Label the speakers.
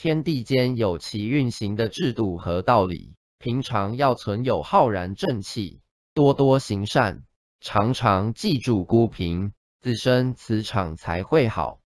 Speaker 1: 天地间有其运行的制度和道理，平常要存有浩然正气，多多行善，常常记住孤贫，自身磁场才会好。